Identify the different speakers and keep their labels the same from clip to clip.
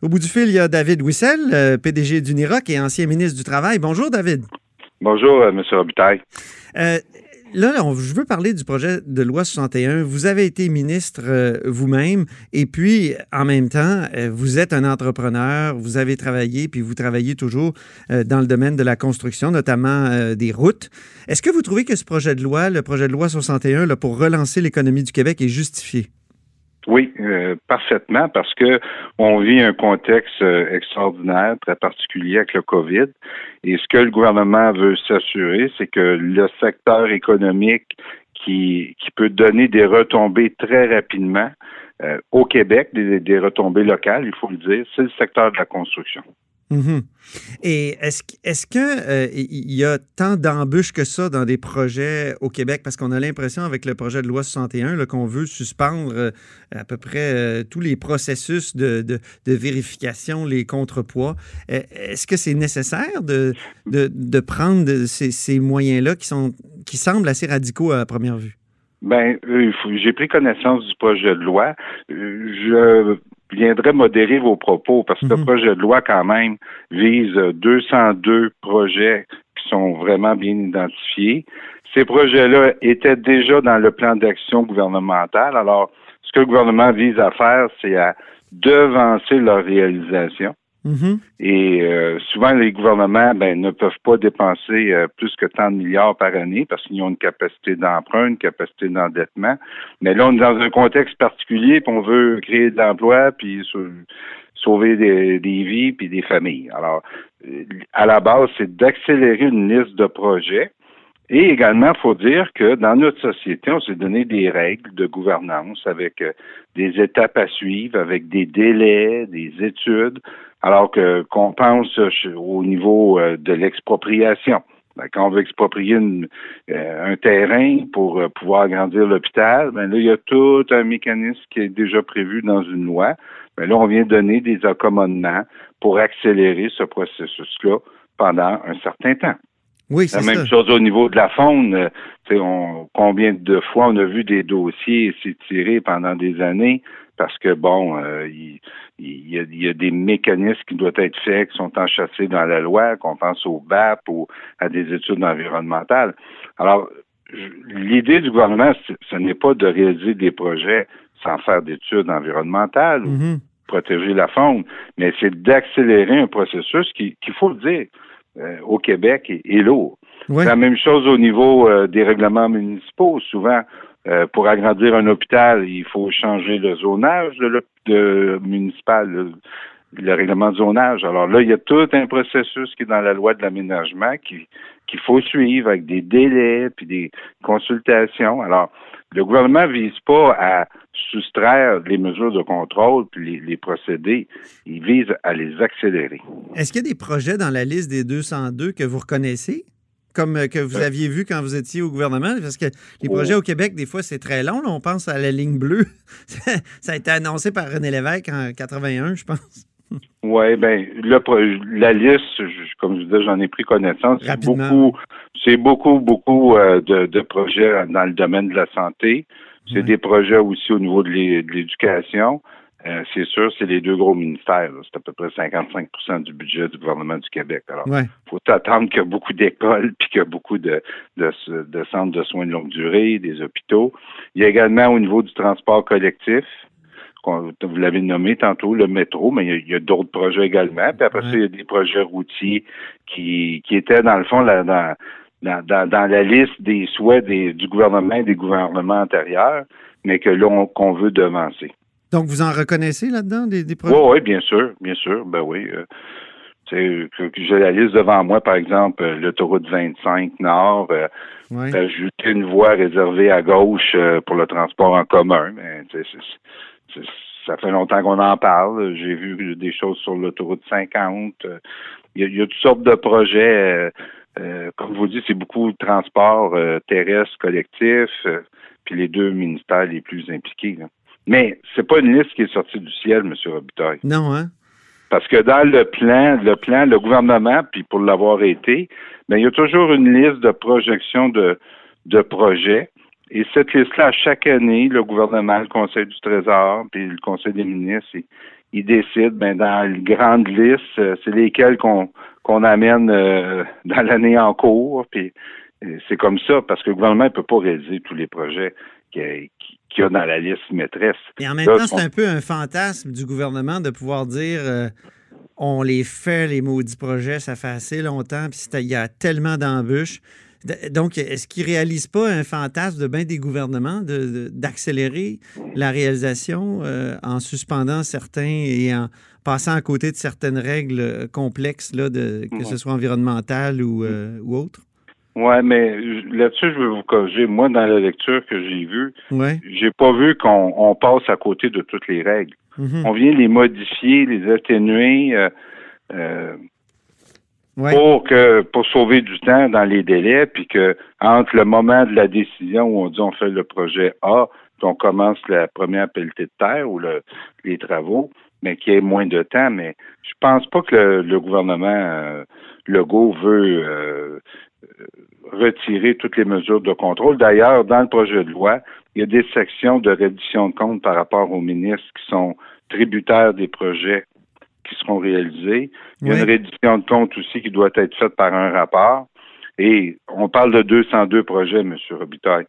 Speaker 1: Au bout du fil, il y a David Wissel, euh, PDG d'Uniroc et ancien ministre du Travail. Bonjour, David.
Speaker 2: Bonjour, euh, M. Robitaille.
Speaker 1: Euh, là, je veux parler du projet de loi 61. Vous avez été ministre vous-même et puis, en même temps, vous êtes un entrepreneur, vous avez travaillé, puis vous travaillez toujours dans le domaine de la construction, notamment des routes. Est-ce que vous trouvez que ce projet de loi, le projet de loi 61, là, pour relancer l'économie du Québec, est justifié?
Speaker 2: Oui, euh, parfaitement, parce que on vit un contexte euh, extraordinaire, très particulier avec le COVID. Et ce que le gouvernement veut s'assurer, c'est que le secteur économique qui, peut donner des retombées très rapidement euh, au Québec, des, des retombées locales, il faut le dire, c'est le secteur de la construction.
Speaker 1: Mhm. Et est-ce est qu'il euh, y a tant d'embûches que ça dans des projets au Québec? Parce qu'on a l'impression avec le projet de loi 61 qu'on veut suspendre euh, à peu près euh, tous les processus de, vérification, les contrepoids. Est-ce que c'est nécessaire de, de, prendre ces, ces moyens-là qui, sont, qui semblent assez radicaux à première vue?
Speaker 2: Ben, j'ai pris connaissance du projet de loi. Je viendrais modérer vos propos parce que le mhm. projet de loi, quand même, vise 202 projets qui sont vraiment bien identifiés. Ces projets-là étaient déjà dans le plan d'action gouvernemental. Alors, ce que le gouvernement vise à faire, c'est à devancer leur réalisation. Mm-hmm. Et euh, souvent, les gouvernements ben, ne peuvent pas dépenser euh, plus que tant de milliards par année parce qu'ils ont une capacité d'emprunt, une capacité d'endettement. Mais là, on est dans un contexte particulier, puis on veut créer de l'emploi, puis sauver des, vies, puis des familles. Alors, à la base, c'est d'accélérer une liste de projets. Et également, il faut dire que dans notre société, on s'est donné des règles de gouvernance avec euh, des étapes à suivre, avec des délais, des études alors que qu'on pense au niveau euh, de l'expropriation. Ben, quand on veut exproprier euh, un terrain pour euh, pouvoir agrandir l'hôpital, ben là, il y a tout un mécanisme qui est déjà prévu dans une loi. Ben là, on vient donner des accommodements pour accélérer ce processus-là pendant un certain temps.
Speaker 1: Oui,
Speaker 2: c'est La même chose au niveau de la faune. On, combien de fois on a vu des dossiers s'étirer pendant des années parce que, bon, euh, il, y a, des mécanismes qui doivent être faits, qui sont enchâssés dans la loi, qu'on pense au BAP ou à des études environnementales. Alors, l'idée du gouvernement, ce n'est pas de réaliser des projets sans faire d'études environnementales ou mm-hmm. protéger la faune, mais c'est d'accélérer un processus qui, qu'il faut le dire, euh, au Québec est, lourd. C'est la même chose au niveau euh, des règlements municipaux. Souvent, euh, pour agrandir un hôpital, il faut changer le zonage de, municipal, le, règlement de zonage. Alors là, il y a tout un processus qui est dans la loi de l'aménagement qu'il faut suivre avec des délais puis des consultations. Alors, le gouvernement ne vise pas à soustraire les mesures de contrôle puis les, procédés. Il vise à les accélérer.
Speaker 1: Est-ce qu'il y a des projets dans la liste des 202 que vous reconnaissez? Comme euh, que vous euh. aviez vu quand vous étiez au gouvernement? Parce que les projets oh. au Québec, des fois, c'est très long. On pense à la ligne bleue. Ça a été annoncé par René Lévesque en 81, je pense.
Speaker 2: Oui, bien, la liste, comme je disais, j'en ai pris connaissance. C'est beaucoup, c'est beaucoup, beaucoup euh, de, projets dans le domaine de la santé. C'est des projets aussi au niveau de l'éducation. Euh, c'est sûr, c'est les deux gros ministères. C'est à peu près 55% du budget du gouvernement du Québec. Alors, il faut attendre qu'il y a beaucoup d'écoles puis qu'il y a beaucoup de, de, centres de soins de longue durée, des hôpitaux. Il y a également au niveau du transport collectif, vous l'avez nommé tantôt, le métro, mais il y a, d'autres projets également. Puis après ça, il y a des projets routiers qui, qui étaient, dans le fond, là, dans, dans, dans, la liste des souhaits des, du gouvernement et des gouvernements antérieurs, mais que là, qu'on veut devancer.
Speaker 1: Donc, vous en reconnaissez là-dedans des, des projets?
Speaker 2: Oui, oui, bien sûr, bien sûr. Ben oui. Euh, j'ai la liste devant moi, par exemple, euh, l'autoroute 25 Nord, euh, ajouter une voie réservée à gauche euh, pour le transport en commun. Mais, ça fait longtemps qu'on en parle. J'ai vu des choses sur l'autoroute 50. Il y, a, toutes sortes de projets. comme vous dites, c'est beaucoup de transport terrestre collectif, puis les deux ministères les plus impliqués. Là. Mais c'est pas une liste qui est sortie du ciel, M. Robitaille.
Speaker 1: Non, hein?
Speaker 2: Parce que dans le plan, le plan, le gouvernement, puis pour l'avoir été, ben, il y a toujours une liste de projections de, de projets. Et cette liste-là, chaque année, le gouvernement, le Conseil du Trésor, puis le Conseil des ministres, ils décident, ben, dans une grande liste, euh, c'est lesquels qu'on qu'on amène euh, dans l'année en cours. Puis c'est comme ça, parce que le gouvernement ne peut pas réaliser tous les projets qu'il y a dans la liste maîtresse.
Speaker 1: Et en même temps, c'est un peu un fantasme du gouvernement de pouvoir dire on les fait, les maudits projets, ça fait assez longtemps, puis il y a tellement d'embûches. Donc, est-ce qu'ils ne réalisent pas un fantasme de bien des gouvernements d'accélérer la réalisation euh, en suspendant certains et en passant à côté de certaines règles complexes, là, de, que ce soit environnementales ou, euh, ou autres?
Speaker 2: Oui, mais là-dessus, je veux vous corriger. Moi, dans la lecture que j'ai vue, ouais. j'ai pas vu qu'on passe à côté de toutes les règles. Mm-hmm. On vient les modifier, les atténuer. Euh, pour que pour sauver du temps dans les délais, puis que entre le moment de la décision où on dit on fait le projet A, puis on commence la première pelletée de terre ou le, les travaux, mais qu'il y ait moins de temps. Mais je pense pas que le, gouvernement euh, Legault veut euh, retirer toutes les mesures de contrôle. D'ailleurs, dans le projet de loi, il y a des sections de reddition de comptes par rapport aux ministres qui sont tributaires des projets qui seront réalisés. Il y a une reddition de compte aussi qui doit être faite par un rapport. Et on parle de 202 projets, M. Robitaille.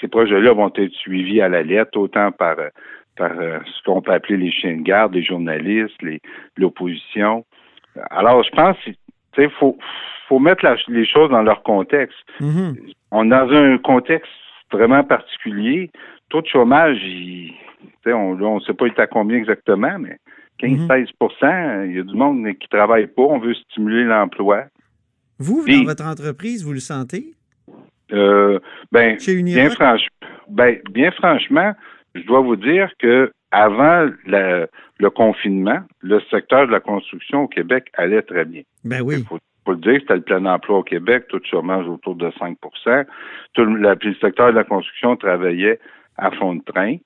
Speaker 2: ces projets-là vont être suivis à la lettre, autant par, par euh, ce qu'on peut appeler les chiens de garde, les journalistes, l'opposition. Alors, je pense qu'il faut, faut mettre les choses dans leur contexte. Mm-hmm. On est dans un contexte vraiment particulier. Taux de chômage, on ne sait pas à combien exactement, mais 15-16 mhm. il y a du monde qui ne travaille pas. On veut stimuler l'emploi.
Speaker 1: Vous, dans votre entreprise, vous le sentez?
Speaker 2: Euh, ben, bien, ben, bien franchement, je dois vous dire que avant le confinement, le secteur de la construction au Québec allait très bien.
Speaker 1: Ben oui.
Speaker 2: Il faut, le dire, c'était le plein emploi au Québec, tout chômage autour de 5 tout le secteur de la construction travaillait à fond de train.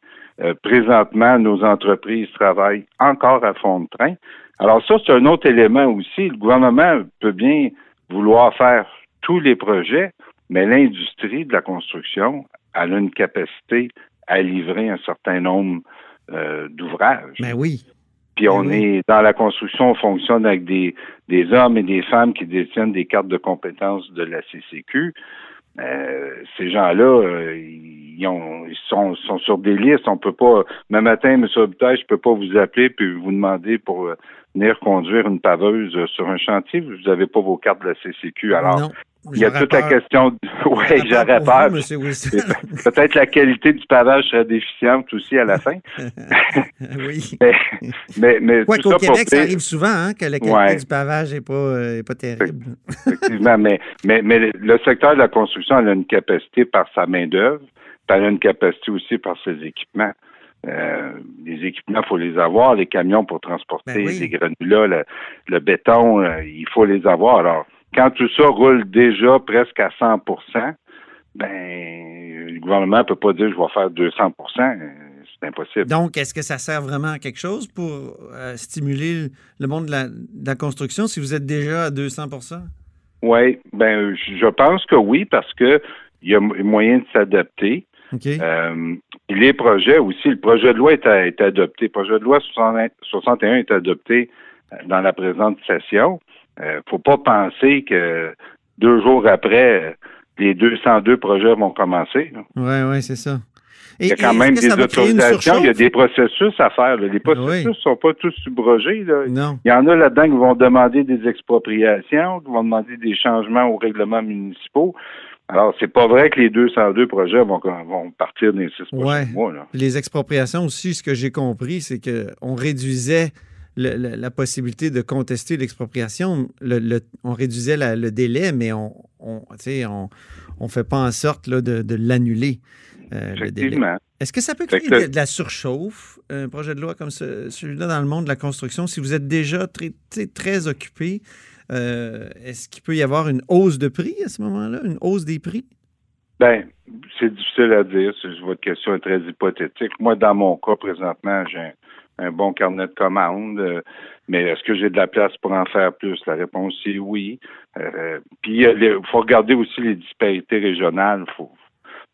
Speaker 2: Euh, présentement, nos entreprises travaillent encore à fond de train. Alors ça, c'est un autre élément aussi. Le gouvernement peut bien vouloir faire tous les projets, mais l'industrie de la construction, elle a une capacité à livrer un certain nombre euh, d'ouvrages.
Speaker 1: Mais ben oui.
Speaker 2: Puis ben on est dans la construction, on fonctionne avec des, des hommes et des femmes qui détiennent des cartes de compétences de la CCQ. Euh, ces gens-là, euh, ils, ont, ils sont, sont, sur des listes. On peut pas. Même matin, M. Robitaille, je peux pas vous appeler puis vous demander pour venir conduire une paveuse sur un chantier. Vous n'avez pas vos cartes de la CCQ. Alors, il y a toute la question. Oui, j'aurais peur. Peut-être la qualité du pavage serait déficiente aussi à la fin.
Speaker 1: oui.
Speaker 2: mais, mais,
Speaker 1: Quoi qu'au Québec, ça arrive souvent hein, que la qualité du pavage n'est pas, euh, pas terrible.
Speaker 2: Effectivement, mais, mais, mais le secteur de la construction a une capacité par sa main-d'œuvre, elle a une capacité aussi par ses équipements. Euh, les équipements, il faut les avoir, les camions pour transporter ben les granulats, le, béton, euh, il faut les avoir. Alors, quand tout ça roule déjà presque à 100% ben, le gouvernement ne peut pas dire je vais faire 200% c'est impossible.
Speaker 1: Donc, est-ce que ça sert vraiment à quelque chose pour euh, stimuler le monde de la, construction si vous êtes déjà à 200%
Speaker 2: Oui, ben, je pense que oui, parce que il y a moyen de s'adapter. Euh, les projets aussi, le projet de loi est, adopté. Le projet de loi 61 est adopté euh, dans la présente session. Euh, faut pas penser que deux jours après, les 202 projets vont commencer.
Speaker 1: Oui, oui, c'est ça.
Speaker 2: il y a quand même des autorisations, il y a des processus à faire. Les processus ne sont pas tous subrogés.
Speaker 1: Non.
Speaker 2: Il y en a là-dedans qui vont demander des expropriations, qui vont demander des changements aux règlements municipaux. Alors, c'est pas vrai que les 202 projets vont, vont partir dans les six prochains mois.
Speaker 1: Les expropriations aussi, ce que j'ai compris, c'est qu'on réduisait la, possibilité de contester l'expropriation, on réduisait le délai, mais on ne on, fait pas en sorte de, l'annuler.
Speaker 2: Euh,
Speaker 1: Est-ce que ça peut créer de, la surchauffe, un projet de loi comme celui-là dans le monde de la construction, si vous êtes déjà très, très occupé? Euh, est-ce qu'il peut y avoir une hausse de prix à ce moment-là, une hausse des prix?
Speaker 2: Ben, c'est difficile à dire. Votre question est très hypothétique. Moi, dans mon cas, présentement, j'ai un, bon carnet de commandes. Euh, mais est-ce que j'ai de la place pour en faire plus? La réponse est oui. Euh, puis il faut regarder aussi les disparités régionales. Il faut,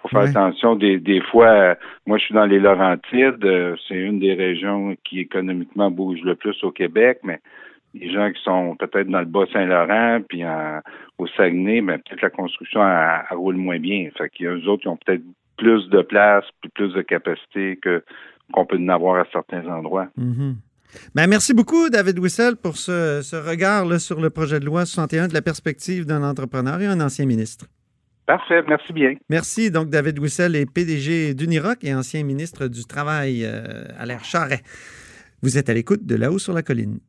Speaker 2: faut faire attention. Des, des fois, moi, je suis dans les Laurentides. c'est une des régions qui économiquement bouge le plus au Québec, mais les gens qui sont peut-être dans le Bas-Saint-Laurent, puis au Saguenay, ben, peut-être la construction roule moins bien. Fait qu'il y a eux autres qui ont peut-être plus de place, puis plus de capacité que qu'on peut en avoir à certains endroits.
Speaker 1: Mm-hmm. Ben, merci beaucoup, David Wissel, pour ce, regard là, sur le projet de loi 61 de la perspective d'un entrepreneur et un ancien ministre.
Speaker 2: Parfait, merci bien.
Speaker 1: Merci. Donc, David Wissel est PDG d'Uniroc et ancien ministre du Travail euh, à l'air Charret. Vous êtes à l'écoute de là-haut sur la colline.